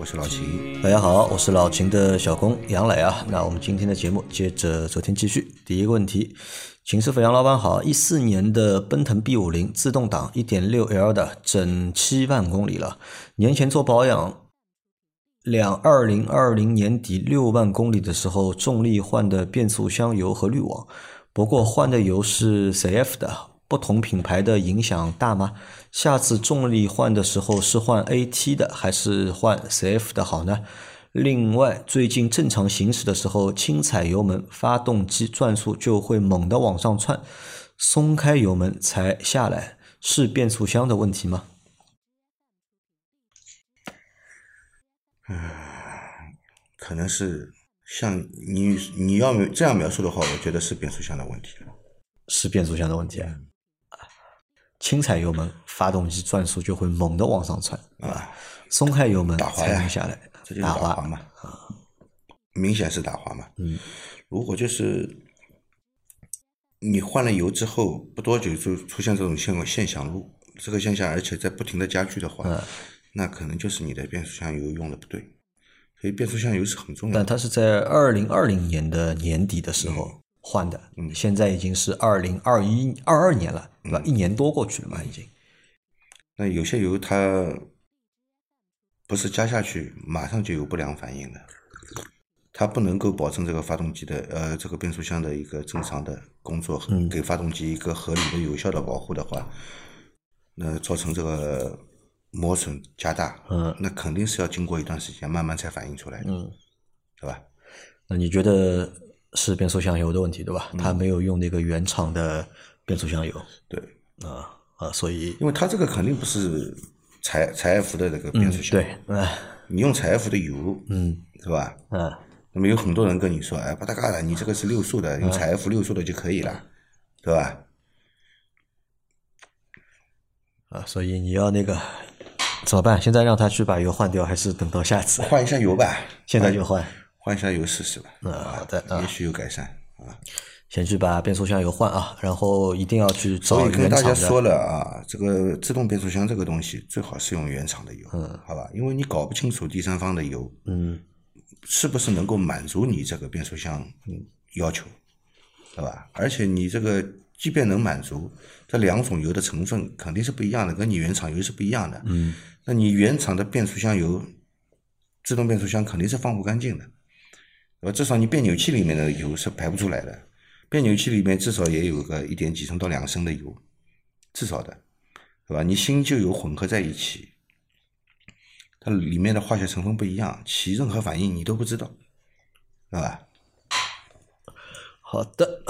我是老秦。大家好，我是老秦的小工杨磊啊。那我们今天的节目接着昨天继续。第一个问题，秦师傅杨老板好，一四年的奔腾 B 五零自动挡一点六 L 的，整七万公里了，年前做保养。两二零二零年底六万公里的时候，重力换的变速箱油和滤网，不过换的油是 CF 的，不同品牌的影响大吗？下次重力换的时候是换 AT 的还是换 CF 的好呢？另外，最近正常行驶的时候，轻踩油门，发动机转速就会猛地往上窜，松开油门才下来，是变速箱的问题吗？嗯可能是像你你要这样描述的话，我觉得是变速箱的问题了。是变速箱的问题啊！轻踩油门，发动机转速就会猛地往上窜啊！松开油门才能下来，这就是打滑嘛啊！明显是打滑嘛。嗯，如果就是你换了油之后不多久就出现这种现现象路，这个现象而且在不停的加剧的话，那可能就是你的变速箱油用的不对。所以变速箱油是很重要，但它是在二零二零年的年底的时候换的，嗯，现在已经是二零二一二二年了，对吧？一年多过去了嘛，已经。那有些油它不是加下去马上就有不良反应的，它不能够保证这个发动机的呃这个变速箱的一个正常的工作，给发动机一个合理的有效的保护的话，那造成这个。磨损加大，嗯，那肯定是要经过一段时间，慢慢才反映出来的，嗯，对吧？那你觉得是变速箱油的问题，对吧？它没有用那个原厂的变速箱油，对，啊啊，所以因为它这个肯定不是柴柴 F 的那个变速箱，对，啊，你用柴 F 的油，嗯，是吧？嗯，那么有很多人跟你说，哎，不搭嘎的，你这个是六速的，用柴 F 六速的就可以了，对吧？啊，所以你要那个。怎么办？现在让他去把油换掉，还是等到下次？换一下油吧，现在就换，换一下油试试吧。嗯，好的，也许有改善啊。先去把变速箱油换啊，然后一定要去找原厂的。跟大家说了啊，这个自动变速箱这个东西最好是用原厂的油，嗯，好吧？因为你搞不清楚第三方的油，嗯，是不是能够满足你这个变速箱要求，对吧？而且你这个即便能满足，这两种油的成分肯定是不一样的，跟你原厂油是不一样的，嗯。那你原厂的变速箱油，自动变速箱肯定是放不干净的，呃，至少你变扭器里面的油是排不出来的，变扭器里面至少也有个一点几升到两升的油，至少的，对吧？你新旧油混合在一起，它里面的化学成分不一样，起任何反应你都不知道，是吧？好的，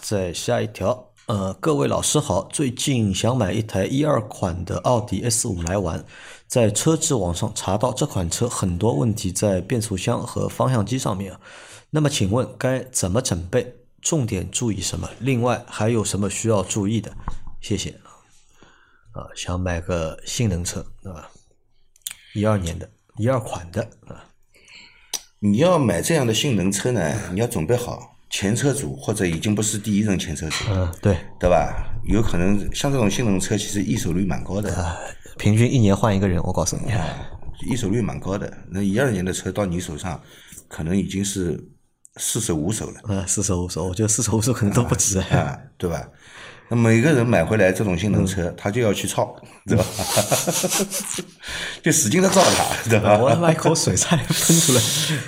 再下一条。呃，各位老师好，最近想买一台一二款的奥迪 S 五来玩，在车质网上查到这款车很多问题在变速箱和方向机上面，那么请问该怎么准备？重点注意什么？另外还有什么需要注意的？谢谢。啊，想买个性能车，对吧？一二年的一二款的啊，你要买这样的性能车呢，你要准备好。前车主或者已经不是第一任前车主，嗯，对，对吧？有可能像这种性能车，其实易手率蛮高的，平均一年换一个人，我告诉你，易手率蛮高的。那一二年的车到你手上，可能已经是四手五手了，嗯，四手五手，我觉得四手五手可能都不止，啊，对吧？那每个人买回来这种性能车，他就要去操，对吧？就使劲的造它，对吧？我他妈一口水差点喷出来，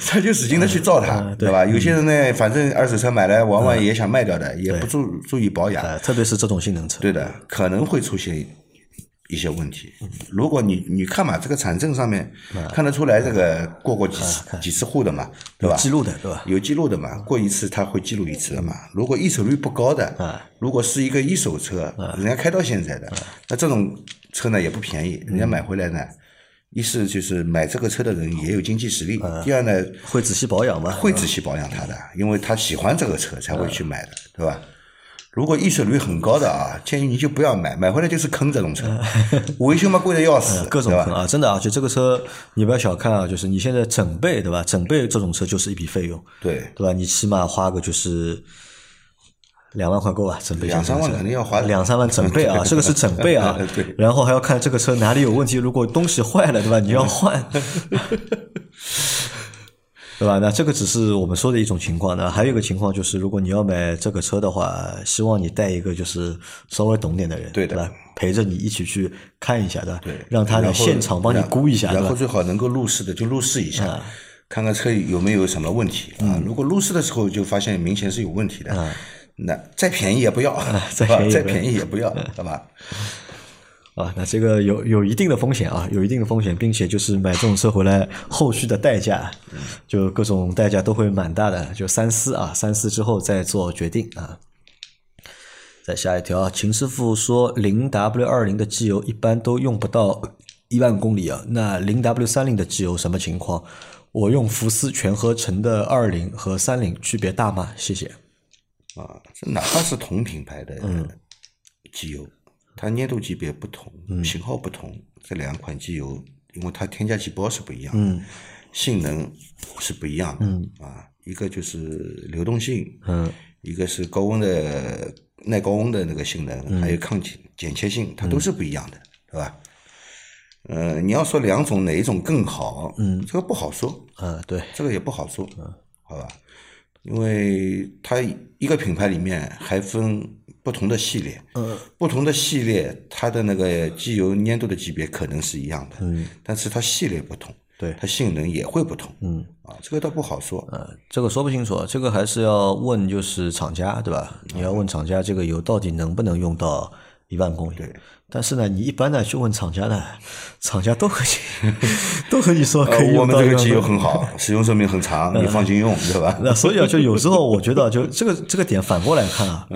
他就使劲的去造它，对吧？有些人呢，反正二手车买来，往往也想卖掉的，也不注注意保养，特别是这种性能车，对的，可能会出现。一些问题，如果你你看嘛，这个产证上面看得出来，这个过过几次几次户的嘛，对吧？记录的对吧？有记录的嘛，过一次他会记录一次的嘛。如果一手率不高的，如果是一个一手车，人家开到现在的，那这种车呢也不便宜，人家买回来呢，一是就是买这个车的人也有经济实力，嗯。第二呢会仔细保养吗？会仔细保养它的，因为他喜欢这个车才会去买的，对吧？如果易碎率很高的啊，建议你就不要买，买回来就是坑这种车，维修嘛贵的要死，嗯各种坑啊，真的啊，就这个车你不要小看啊，就是你现在整备对吧？整备这种车就是一笔费用，对，对吧？你起码花个就是两万块够吧？整备两三万肯定要花两三万整备啊，这个是整备啊 对，然后还要看这个车哪里有问题，如果东西坏了对吧？你要换。对吧？那这个只是我们说的一种情况。那还有一个情况就是，如果你要买这个车的话，希望你带一个就是稍微懂点的人，对的吧？陪着你一起去看一下的，对，让他来现场帮你估一下，对吧？然后最好能够路试的就路试一下，看看车有没有什么问题嗯啊。如果路试的时候就发现明显是有问题的，那再便宜也不要，再再便宜也不要便宜也不要，好吧？啊，那这个有有一定的风险啊，有一定的风险，并且就是买这种车回来后续的代价，就各种代价都会蛮大的，就三思啊，三思之后再做决定啊。再下一条啊，秦师傅说零 W 二零的机油一般都用不到一万公里啊，那零 W 三零的机油什么情况？我用福斯全合成的二零和三零区别大吗？谢谢。啊，这哪怕是同品牌的机油，它粘度级别不同，型号不同，这两款机油，因为它添加剂包是不一样的，性能是不一样的，啊，一个就是流动性，嗯，一个是高温的耐高温的那个性能，还有抗剪剪切性，它都是不一样的，对吧？呃，你要说两种哪一种更好，嗯，这个不好说，嗯，对，这个也不好说，好吧？因为它一个品牌里面还分不同的系列，嗯，不同的系列它的那个机油粘度的级别可能是一样的，嗯，但是它系列不同，对它性能也会不同，嗯，啊，这个倒不好说，呃，这个说不清楚，这个还是要问就是厂家，对吧？你要问厂家这个油到底能不能用到一万公里？对。但是呢，你一般呢去问厂家呢，厂家都和你 都和你说可以呃我用到一万们这个机油。很好，使用寿命很长，你放心用，对吧？那所以啊，就有时候我觉得，就这个这个点反过来看啊，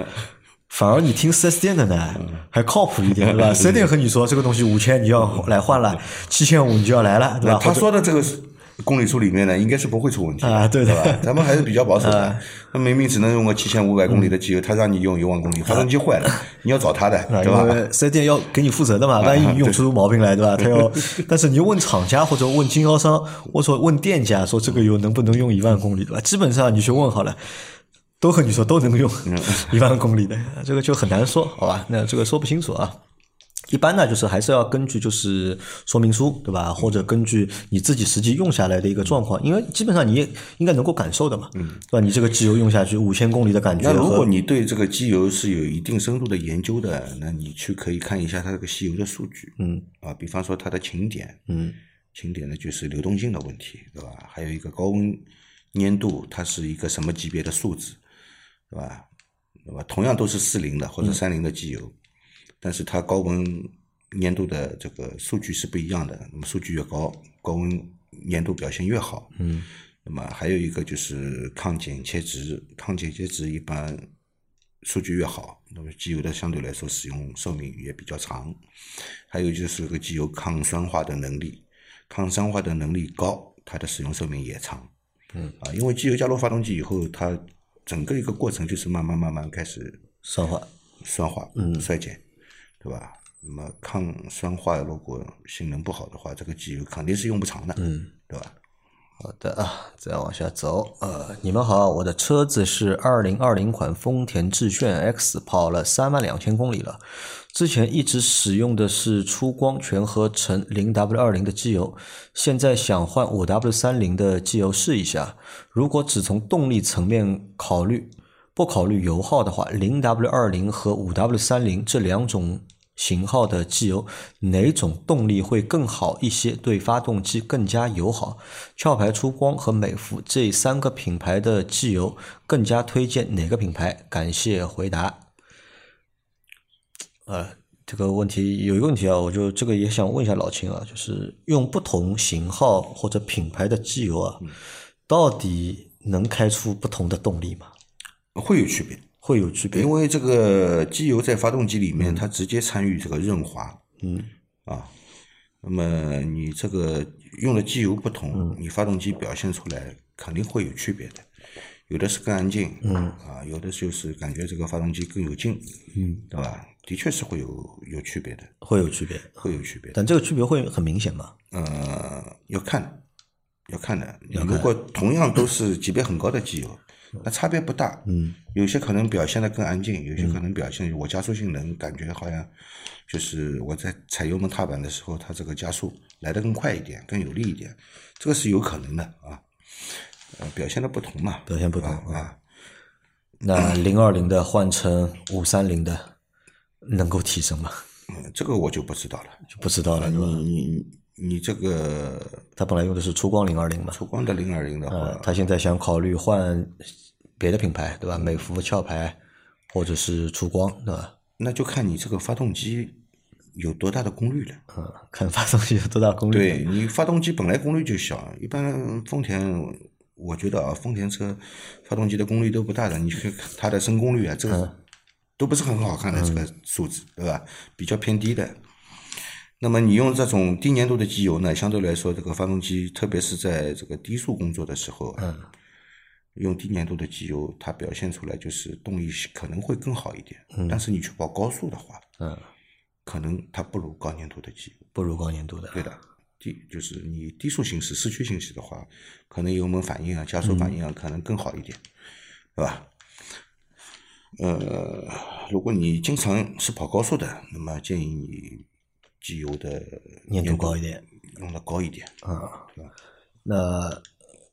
反而你听四 S 店的呢还靠谱一点，对吧？四 S 店和你说这个东西五千你要来换了，七千五你就要来了，对吧？他说的这个公里数里面呢，应该是不会出问题啊对的吧？咱们还是比较保守的。他明明只能用个七千五百公里的机油，他让你用一万公里，发动机坏了，你要找他的，啊，对吧？四 S 店要给你负责的嘛，万一你用出毛病来，对吧？他要，但是你问厂家或者问经销商，或者说问店家，说这个油能不能用一万公里，对吧？基本上你去问好了，都和你说都能用 一万公里的，这个就很难说，好吧？那这个说不清楚啊。一般呢，就是还是要根据就是说明书，对吧？或者根据你自己实际用下来的一个状况，因为基本上你也应该能够感受的嘛，嗯对吧？你这个机油用下去五千公里的感觉那如果你对这个机油是有一定深度的研究的，那你去可以看一下它这个吸油的数据，嗯啊，比方说它的晴点，嗯晴点呢就是流动性的问题，对吧？还有一个高温粘度，它是一个什么级别的数值，对吧？对吧？同样都是四零的或者三零的机油，但是它高温粘度的这个数据是不一样的。那么数据越高，高温粘度表现越好。嗯那么还有一个就是抗剪切值，抗剪切值一般数据越好，那么机油的相对来说使用寿命也比较长。还有就是这个机油抗酸化的能力，抗酸化的能力高，它的使用寿命也长。嗯啊，因为机油加入发动机以后，它整个一个过程就是慢慢慢慢开始酸化，酸化、嗯衰减，对吧？那么抗酸化如果性能不好的话，这个机油肯定是用不长的，嗯。对吧？好的啊，再往下走。呃，你们好，我的车子是二零二零款丰田致炫 X，跑了三万两千公里了。之前一直使用的是出光全合成零 W 二零的机油，现在想换五 W 三零的机油试一下。如果只从动力层面考虑，不考虑油耗的话，零 W 二零和五 W 三零这两种型号的机油，哪种动力会更好一些？对发动机更加友好？壳牌出光和美孚这三个品牌的机油，更加推荐哪个品牌？感谢回答。呃，这个问题有一个问题啊，我就这个也想问一下老秦啊，就是用不同型号或者品牌的机油啊，到底能开出不同的动力吗？会有区别。会有区别因？为这个机油在发动机里面，它直接参与这个润滑，嗯啊，那么你这个用的机油不同，你发动机表现出来肯定会有区别的。有的是更安静，嗯，啊，有的就是感觉这个发动机更有劲，嗯，对吧？的确是会有有区别的，会有区别，会有区别。但这个区别会很明显吗？呃，要看，要看的。你如果同样都是级别很高的机油，那差别不大。嗯，有些可能表现的更安静，有些可能表现我加速性能感觉好像就是我在踩油门踏板的时候，它这个加速来得更快一点，更有力一点，这个是有可能的啊。呃，表现的不同嘛，表现不同啊。那零二零的换成五三零的，能够提升吗？嗯，这个我就不知道了，就不知道了。你你你这个，他本来用的是初光零二零嘛，初光的零二零的话，他现在想考虑换别的品牌，对吧？美孚壳牌或者是出光，对吧？那就看你这个发动机有多大的功率了。嗯，看发动机有多大功率。对你发动机本来功率就小，一般丰田。我觉得啊，丰田车发动机的功率都不大的，你看它的升功率啊，这个都不是很好看的这个数字，对吧？比较偏低的。那么你用这种低粘度的机油呢，相对来说，这个发动机，特别是在这个低速工作的时候，用低粘度的机油，它表现出来就是动力可能会更好一点。但是你去跑高速的话，可能它不如高粘度的机油，不如高粘度的。对的。低就是你低速行驶、市区行驶的话，可能油门反应啊、加速反应啊，可能更好一点，对吧？呃，如果你经常是跑高速的，那么建议你机油的粘度高一点，用的高一点啊。那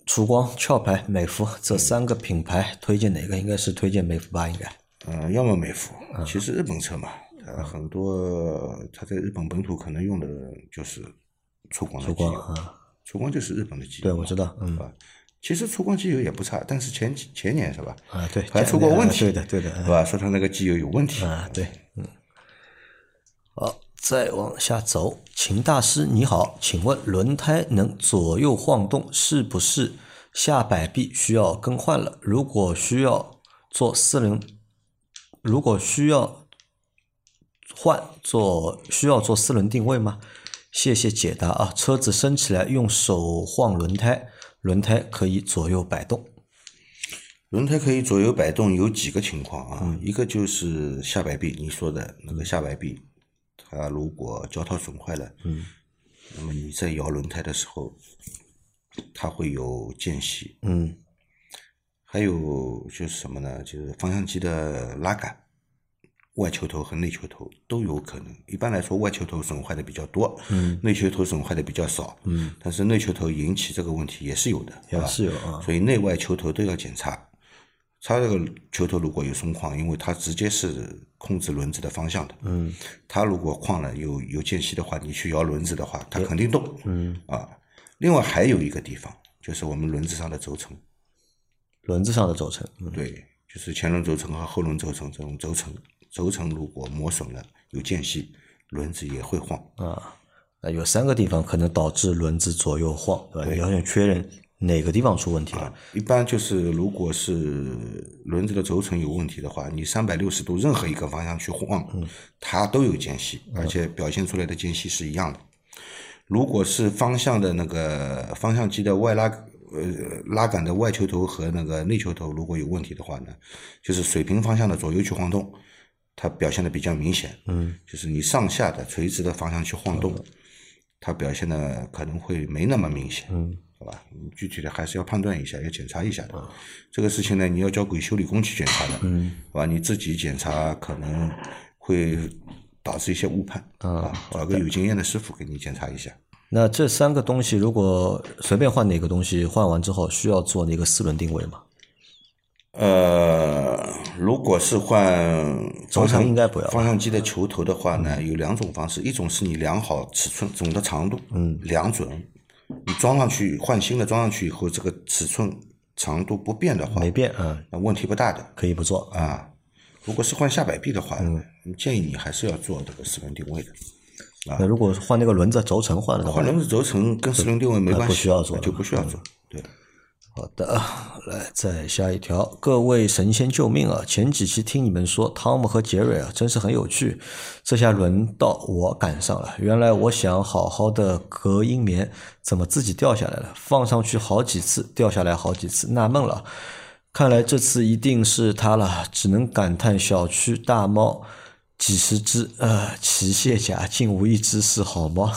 曙光、壳牌、美孚这三个品牌，推荐哪个？应该是推荐美孚吧？应该。嗯，要么美孚。其实日本车嘛，呃，很多它在日本本土可能用的就是。出光的机油啊，出光就是日本的机油。对，我知道，嗯，其实出光机油也不差，但是前前年是吧？啊，对，还出过问题，对的，对的，是吧？说他那个机油有问题啊，对，嗯。好，再往下走，秦大师你好，请问轮胎能左右晃动，是不是下摆臂需要更换了？如果需要做四轮，如果需要换做需要做四轮定位吗？谢谢解答啊！车子升起来用手晃轮胎，轮胎可以左右摆动。轮胎可以左右摆动有几个情况啊？一个就是下摆臂，你说的那个下摆臂，它如果胶套损坏了，嗯，那么你在摇轮胎的时候，它会有间隙。嗯，还有就是什么呢？就是方向机的拉杆。外球头和内球头都有可能。一般来说，外球头损坏的比较多，嗯，内球头损坏的比较少，嗯。但是内球头引起这个问题也是有的，也是有啊。所以内外球头都要检查。它这个球头如果有松旷，因为它直接是控制轮子的方向的，嗯。它如果晃了有有间隙的话，你去摇轮子的话，它肯定动，嗯啊。另外还有一个地方，就是我们轮子上的轴承。轮子上的轴承，对，就是前轮轴承和后轮轴承这种轴承。轴承如果磨损了，有间隙，轮子也会晃啊。那有三个地方可能导致轮子左右晃，对吧？你要想确认哪个地方出问题了。一般就是如果是轮子的轴承有问题的话，你三百六十度任何一个方向去晃，它都有间隙，而且表现出来的间隙是一样的。如果是方向的那个方向机的外拉呃拉杆的外球头和那个内球头如果有问题的话呢，就是水平方向的左右去晃动。它表现的比较明显，嗯，就是你上下的垂直的方向去晃动，它表现的可能会没那么明显，嗯，好吧，你具体的还是要判断一下，要检查一下的。这个事情呢，你要交给修理工去检查的，嗯，好吧，你自己检查可能会导致一些误判，啊，找个有经验的师傅给你检查一下。那这三个东西，如果随便换哪个东西，换完之后需要做那个四轮定位吗？呃，如果是换轴承应该不要方向机的球头的话呢，有两种方式，一种是你量好尺寸总的长度，嗯，量准，你装上去换新的装上去以后，这个尺寸长度不变的话，没变，啊，那问题不大的，可以不做啊。如果是换下摆臂的话，嗯，建议你还是要做这个四轮定位的。那如果换那个轮子轴承换了的话，换轮子轴承跟四轮定位没关系，不需要做，就不需要做，对。好的，来再下一条，各位神仙救命啊！前几期听你们说汤姆和杰瑞啊，真是很有趣，这下轮到我赶上了。原来我想好好的隔音棉，怎么自己掉下来了？放上去好几次，掉下来好几次，纳闷了。看来这次一定是他了，只能感叹小区大猫几十只，呃，奇蟹甲竟无一只是好猫。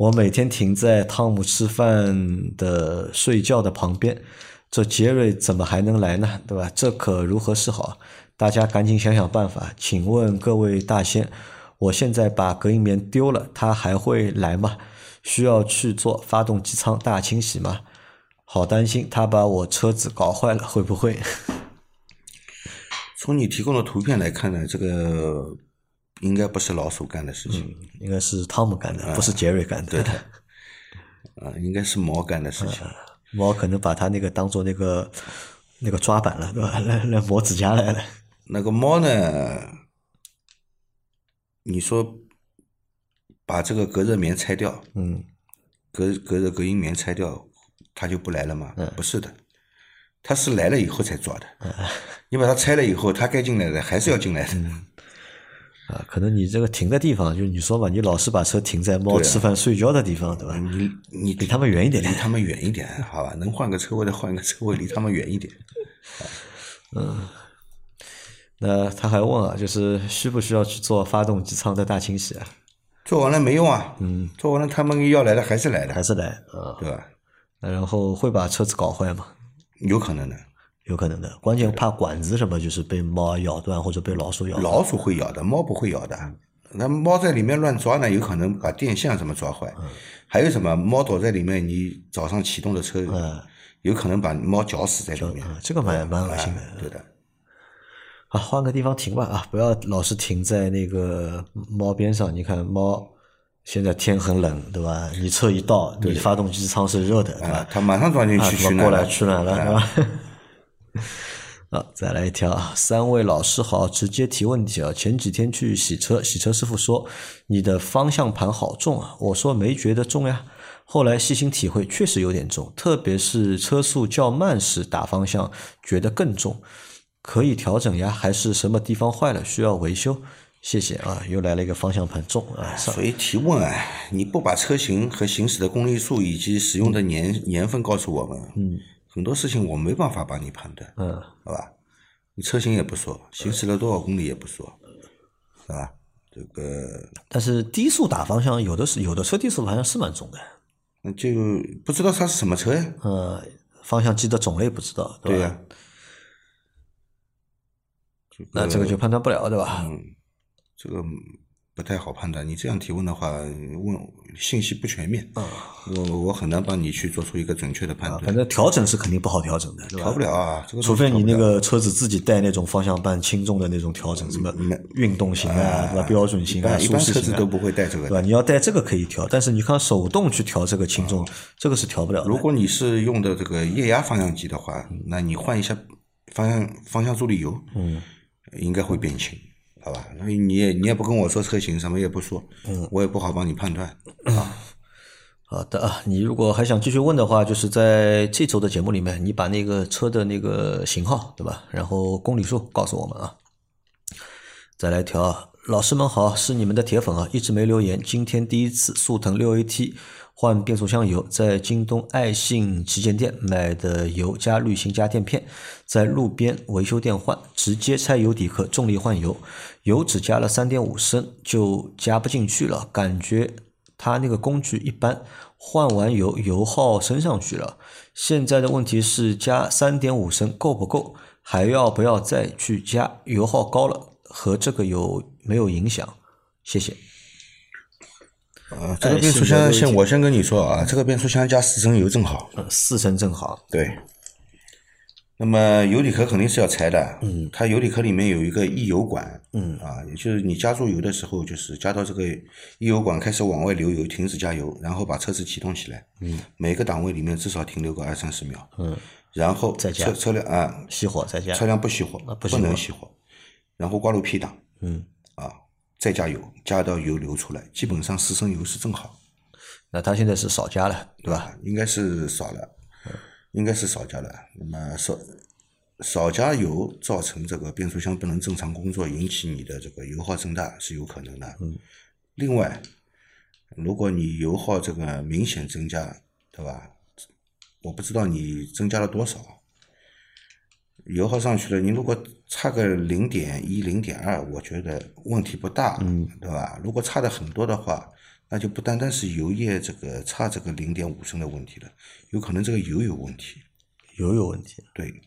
我每天停在汤姆吃饭的、睡觉的旁边，这杰瑞怎么还能来呢？对吧？这可如何是好？大家赶紧想想办法。请问各位大仙，我现在把隔音棉丢了，他还会来吗？需要去做发动机舱大清洗吗？好担心他把我车子搞坏了，会不会？从你提供的图片来看呢，这个应该不是老鼠干的事情，应该是汤姆干的，不是杰瑞干的。对的，啊，应该是猫干的事情。猫可能把他那个当做那个那个抓板了，对吧？来来磨指甲来了。那个猫呢？你说把这个隔热棉拆掉，嗯，隔隔热隔音棉拆掉，它就不来了吗？不是的，它是来了以后才抓的。你把它拆了以后，它该进来的还是要进来的。啊，可能你这个停的地方，就你说嘛，你老是把车停在猫吃饭睡觉的地方，对吧？你你离他们远一点，离他们远一点，好吧？能换个车位的换个车位，离他们远一点。嗯，那他还问啊，就是需不需要去做发动机舱的大清洗啊？做完了没用啊？嗯，做完了他们要来的还是来的，还是来啊？对吧？那然后会把车子搞坏吗？有可能的。有可能的，关键怕管子什么，就是被猫咬断或者被老鼠咬。老鼠会咬的，猫不会咬的。那猫在里面乱抓呢，有可能把电线什么抓坏。还有什么？猫躲在里面，你早上启动的车，有可能把猫绞死在里面。这个蛮蛮恶心的。对的。好，换个地方停吧啊！不要老是停在那个猫边上。你看猫现在天很冷，对吧？你车一到，你发动机舱是热的，对吧？它马上钻进去取暖过来取暖了，对吧？啊，再来一条啊！三位老师好，直接提问题啊！前几天去洗车，洗车师傅说你的方向盘好重啊，我说没觉得重呀。后来细心体会，确实有点重，特别是车速较慢时打方向觉得更重，可以调整呀？还是什么地方坏了需要维修？谢谢啊！又来了一个方向盘重啊！所以提问啊，你不把车型和行驶的公里数以及使用的年年份告诉我们，嗯。很多事情我没办法帮你判断，嗯，好吧？你车型也不说，行驶了多少公里也不说，是吧？这个，但是低速打方向，有的是有的车低速方向是蛮重的，那就不知道它是什么车呀？呃，方向机的种类不知道，对呀。那这个就判断不了，对吧？嗯，这个。不太好判断，你这样提问的话，问信息不全面，我我很难帮你去做出一个准确的判断。反正调整是肯定不好调整的，调不了啊，除非你那个车子自己带那种方向盘轻重的那种调整，什么运动型啊，对吧？标准型啊，舒适型都不会带这个，对吧？你要带这个可以调，但是你看手动去调这个轻重，这个是调不了。如果你是用的这个液压方向机的话，那你换一下方向方向助力油，嗯，应该会变轻。好吧，那你也你也不跟我说车型，什么也不说，嗯，我也不好帮你判断啊。好的啊，你如果还想继续问的话，就是在这周的节目里面，你把那个车的那个型号，对吧？然后公里数告诉我们啊。再来一条啊，老师们好，是你们的铁粉啊，一直没留言，今天第一次速腾六 AT。换变速箱油，在京东爱信旗舰店买的油加滤芯加垫片，在路边维修店换，直接拆油底壳重力换油，油只加了三点五升就加不进去了，感觉它那个工具一般，换完油油耗升上去了。现在的问题是加三点五升够不够？还要不要再去加？油耗高了和这个有没有影响？谢谢。啊，这个变速箱先我先跟你说啊，这个变速箱加四升油正好，四升正好。对，那么油底壳肯定是要拆的，嗯，它油底壳里面有一个溢油管，嗯，啊，也就是你加注油的时候，就是加到这个溢油管开始往外流油，停止加油，然后把车子启动起来，嗯，每个档位里面至少停留个二三十秒，嗯，然后再加车车辆啊熄火再加，车辆不熄火，不能熄火，然后挂入 P 档，嗯，啊，再加油，加到油流出来，基本上四升油是正好。那他现在是少加了，对吧？应该是少了。应该是少加了。那么少少加油造成这个变速箱不能正常工作，引起你的这个油耗增大是有可能的。嗯。另外，如果你油耗这个明显增加，对吧？我不知道你增加了多少，油耗上去了，你如果差个零点一、零点二，我觉得问题不大，嗯，对吧？如果差的很多的话，那就不单单是油液这个差这个零点五升的问题了，有可能这个油有问题。油有问题。对，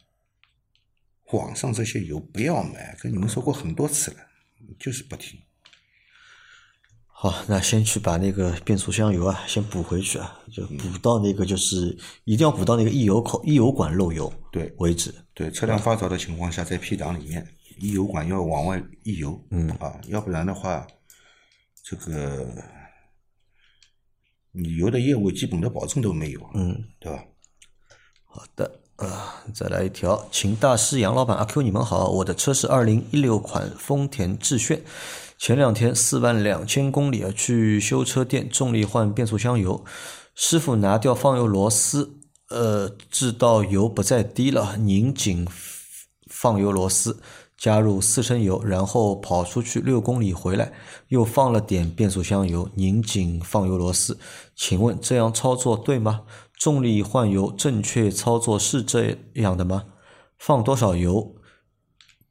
网上这些油不要买，跟你们说过很多次了，就是不听。好，那先去把那个变速箱油啊，先补回去啊，就补到那个就是一定要补到那个溢油口、溢油管漏油对为止。对，车辆发着的情况下，在 P 档里面，溢油管要往外溢油，嗯啊，要不然的话，这个你油的业务基本的保证都没有，嗯，对吧？好的，啊，再来一条，秦大师杨老板阿 Q，你们好，我的车是二零一六款丰田致炫，前两天四万两千公里啊，去修车店重力换变速箱油，师傅拿掉放油螺丝，呃，制到油不再低了，拧紧放油螺丝，加入四升油，然后跑出去六公里回来，又放了点变速箱油，拧紧放油螺丝。请问这样操作对吗？重力换油正确操作是这样的吗？放多少油，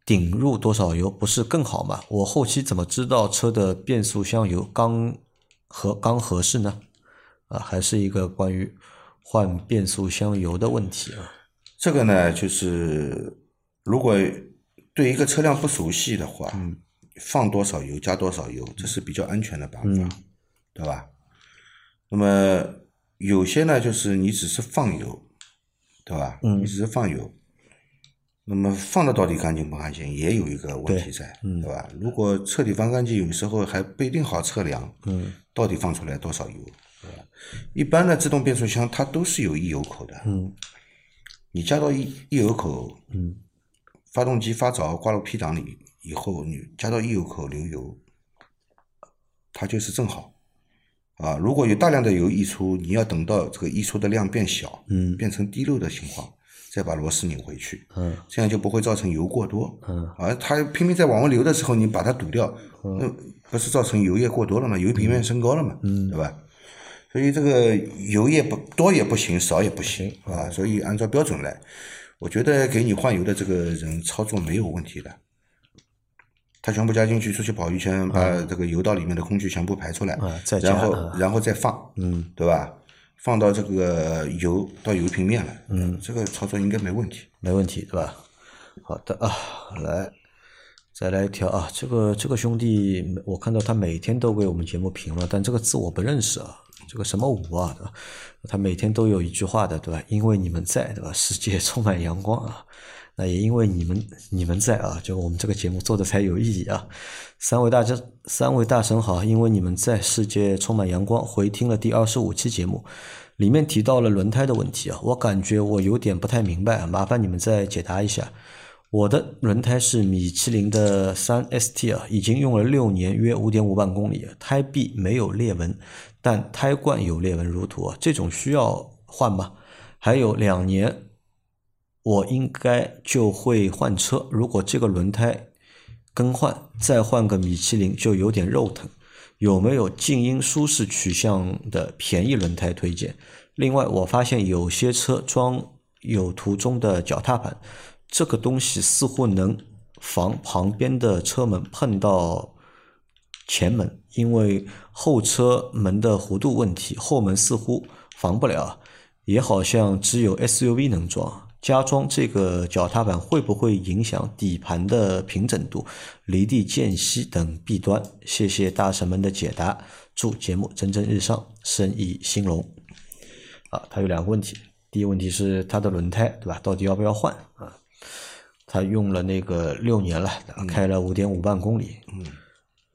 顶入多少油，不是更好吗？我后期怎么知道车的变速箱油刚合刚合适呢？啊，还是一个关于换变速箱油的问题啊。这个呢，就是如果对一个车辆不熟悉的话，嗯放多少油加多少油，这是比较安全的办法，嗯对吧？那么有些呢，就是你只是放油，对吧？嗯你只是放油，那么放的到底干净不干净，也有一个问题在，嗯对吧？如果彻底放干净，有时候还不一定好测量，嗯到底放出来多少油，对吧？一般的自动变速箱它都是有溢油口的，嗯你加到溢溢油口，嗯发动机发着挂入 P 档里以后，你加到溢油口流油，它就是正好。啊，如果有大量的油溢出，你要等到这个溢出的量变小，嗯变成滴漏的情况，再把螺丝拧回去，嗯这样就不会造成油过多。嗯而，它拼命在往外流的时候，你把它堵掉，那不是造成油液过多了吗？油平面升高了嘛，嗯对吧？所以这个油液不多也不行，少也不行啊。所以按照标准来，我觉得给你换油的这个人操作没有问题的。他全部加进去，出去跑一圈，把这个油道里面的空气全部排出来，啊再然后啊然后再放，嗯对吧？放到这个油到油平面了，嗯，这个操作应该没问题。没问题，对吧？好的啊，来，再来一条啊，这个这个兄弟，我看到他每天都给我们节目评论，但这个字我不认识啊，这个什么五啊，对吧？他每天都有一句话的，对吧？因为你们在，对吧？世界充满阳光啊。那也因为你们你们在啊，就我们这个节目做的才有意义啊！三位大神，三位大神好，因为你们在，世界充满阳光。回听了第二十五期节目，里面提到了轮胎的问题啊，我感觉我有点不太明白，麻烦你们再解答一下。我的轮胎是米其林的三 ST 啊，已经用了六年，约五点五万公里，胎壁没有裂纹，但胎冠有裂纹如图啊，这种需要换吗？还有两年。我应该就会换车。如果这个轮胎更换，再换个米其林就有点肉疼。有没有静音舒适取向的便宜轮胎推荐？另外，我发现有些车装有图中的脚踏板，这个东西似乎能防旁边的车门碰到前门，因为后车门的弧度问题，后门似乎防不了，也好像只有 SUV 能装。加装这个脚踏板会不会影响底盘的平整度、离地间隙等弊端？谢谢大神们的解答，祝节目蒸蒸日上，生意兴隆。啊，他有两个问题，第一个问题是他的轮胎，对吧？到底要不要换啊？他用了那个六年了，开了五点五万公里，嗯，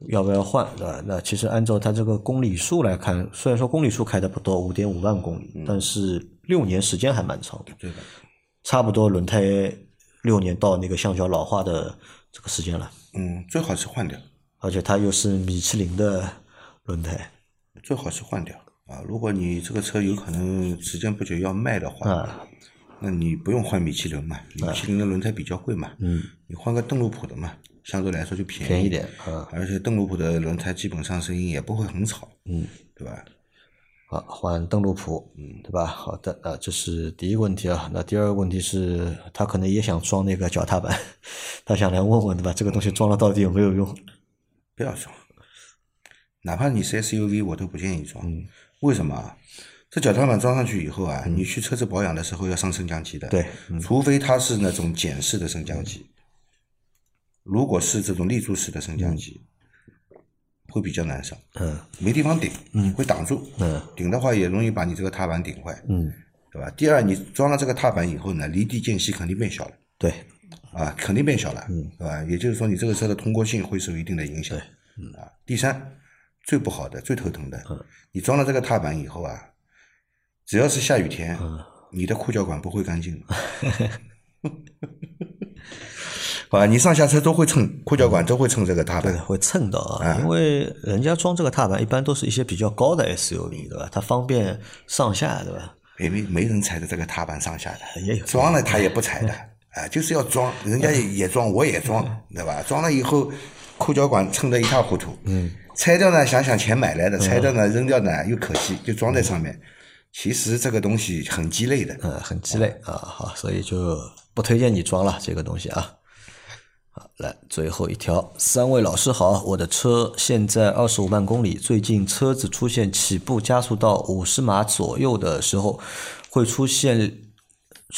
要不要换？对吧？那其实按照他这个公里数来看，虽然说公里数开的不多，五点五万公里，但是六年时间还蛮长的。对的。差不多轮胎六年到那个橡胶老化的这个时间了。嗯，最好是换掉，而且它又是米其林的轮胎，最好是换掉啊！如果你这个车有可能时间不久要卖的话，啊那你不用换米其林嘛，米其林的轮胎比较贵嘛，嗯，你换个邓禄普的嘛，相对来说就便宜便宜点啊。而且邓禄普的轮胎基本上声音也不会很吵，嗯，对吧？好，换邓禄普，嗯，对吧？好的，那这是第一个问题啊。那第二个问题是，他可能也想装那个脚踏板，他想来问问，对吧？这个东西装了到底有没有用？不要装，哪怕你是 SUV，我都不建议装。为什么啊？这脚踏板装上去以后啊，你去车子保养的时候要上升降机的，对，除非它是那种简式的升降机。如果是这种立柱式的升降机，会比较难上，嗯。没地方顶，嗯。会挡住，嗯。顶的话也容易把你这个踏板顶坏，嗯，对吧？第二，你装了这个踏板以后呢，离地间隙肯定变小了。对，啊，肯定变小了，嗯。对吧？也就是说，你这个车的通过性会受一定的影响。嗯。啊，第三，最不好的、最头疼的，你装了这个踏板以后啊，只要是下雨天，你的裤脚管不会干净。啊，你上下车都会蹭裤脚管，都会蹭这个踏对，板。会蹭到啊，因为人家装这个踏板一般都是一些比较高的 SUV，对吧？它方便上下，对吧？没没没人踩着这个踏板上下的，也有装了他也不踩的，啊，就是要装，人家也也装，我也装，对吧？装了以后，裤脚管蹭得一塌糊涂，嗯，拆掉呢，想想钱买来的，拆掉呢，扔掉呢又可惜，就装在上面。其实这个东西很鸡肋的，嗯，很鸡肋啊，好，所以就不推荐你装了这个东西啊。好，来最后一条，三位老师好，我的车现在二十五万公里，最近车子出现起步加速到五十码左右的时候，会出现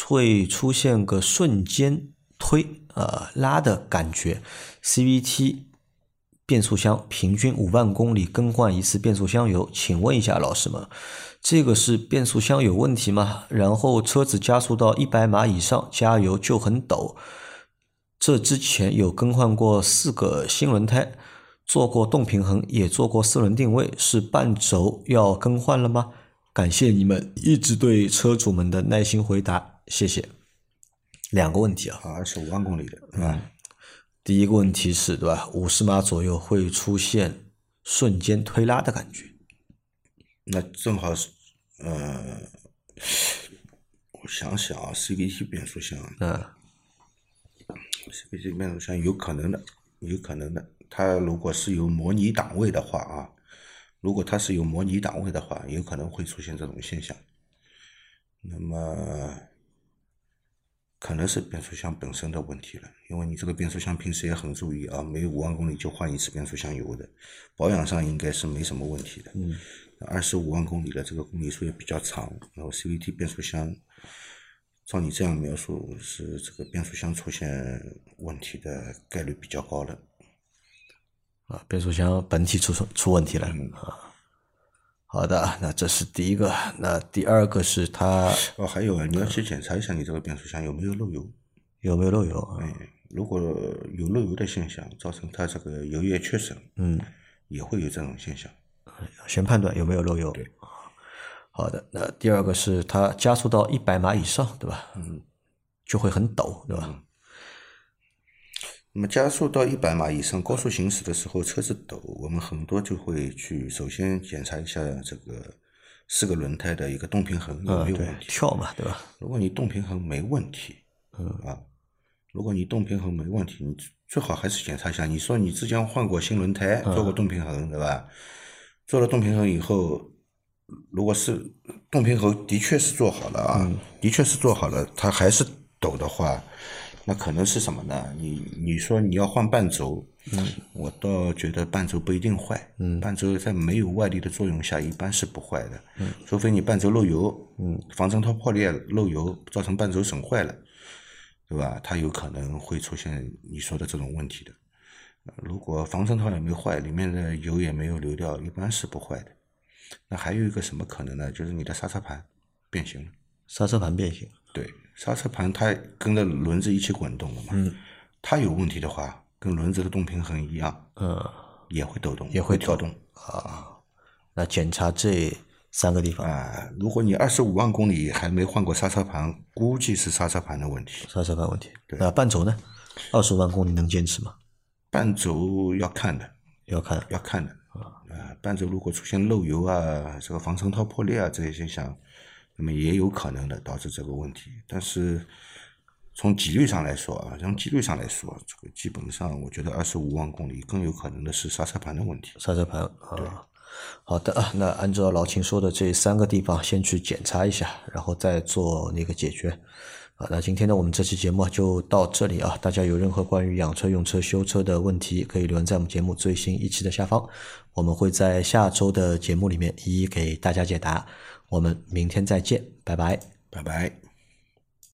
会出现个瞬间推呃拉的感觉，CVT 变速箱平均五万公里更换一次变速箱油，请问一下老师们，这个是变速箱有问题吗？然后车子加速到一百码以上，加油就很抖。这之前有更换过四个新轮胎，做过动平衡，也做过四轮定位，是半轴要更换了吗？感谢你们一直对车主们的耐心回答，谢谢。两个问题啊，啊，二十五万公里的，是吧？第一个问题是对吧？五十码左右会出现瞬间推拉的感觉，那正好是，呃，我想想啊，CVT 变速箱嗯，CVT 变速箱有可能的，有可能的。它如果是有模拟档位的话啊，如果它是有模拟档位的话，有可能会出现这种现象。那么，可能是变速箱本身的问题了，因为你这个变速箱平时也很注意啊，每五万公里就换一次变速箱油的，保养上应该是没什么问题的。嗯，二十五万公里的这个公里数也比较长，然后 CVT 变速箱，照你这样描述，是这个变速箱出现问题的概率比较高了。啊，变速箱本体出出问题了啊。好的，那这是第一个，那第二个是它哦，还有啊，你要去检查一下你这个变速箱有没有漏油。有没有漏油啊？哎，如果有漏油的现象，造成它这个油液缺损，嗯，也会有这种现象。先判断有没有漏油。对，好的，那第二个是它加速到一百码以上，对吧？嗯，就会很抖，对吧？那么加速到一百码以上，高速行驶的时候车子抖，我们很多就会去首先检查一下这个四个轮胎的一个动平衡有没有问，题。跳嘛，对吧？如果你动平衡没问题，嗯啊，如果你动平衡没问题，你最好还是检查一下。你说你之前换过新轮胎，做过动平衡，对吧？做了动平衡以后，如果是动平衡的确是做好了啊，的确是做好了，它还是抖的话，那可能是什么呢？你你说你要换半轴，嗯，我倒觉得半轴不一定坏，嗯，半轴在没有外力的作用下一般是不坏的，嗯，除非你半轴漏油，嗯，防尘套破裂漏油造成半轴损坏了，对吧？它有可能会出现你说的这种问题的。呃如果防尘套也没坏，里面的油也没有流掉，一般是不坏的。那还有一个什么可能呢？就是你的刹车盘变形了。刹车盘变形，对，刹车盘它跟着轮子一起滚动的嘛，嗯它有问题的话，跟轮子的动平衡一样，嗯，也会抖动，也会跳动啊。那检查这三个地方，啊，如果你二十五万公里还没换过刹车盘，估计是刹车盘的问题。刹车盘问题。那半轴呢？二十万公里能坚持吗？半轴要看的，要看要看的啊。半轴如果出现漏油啊，这个防尘套破裂啊这些现象，那么也有可能的导致这个问题。但是从几率上来说啊，从几率上来说，这个基本上我觉得二十五万公里更有可能的是刹车盘的问题。刹车盘啊。好的啊，那按照老秦说的这三个地方先去检查一下，然后再做那个解决。啊，那今天呢，我们这期节目就到这里啊。大家有任何关于养车、用车、修车的问题，可以留言在我们节目最新一期的下方，我们会在下周的节目里面一一给大家解答。我们明天再见，拜拜，拜拜。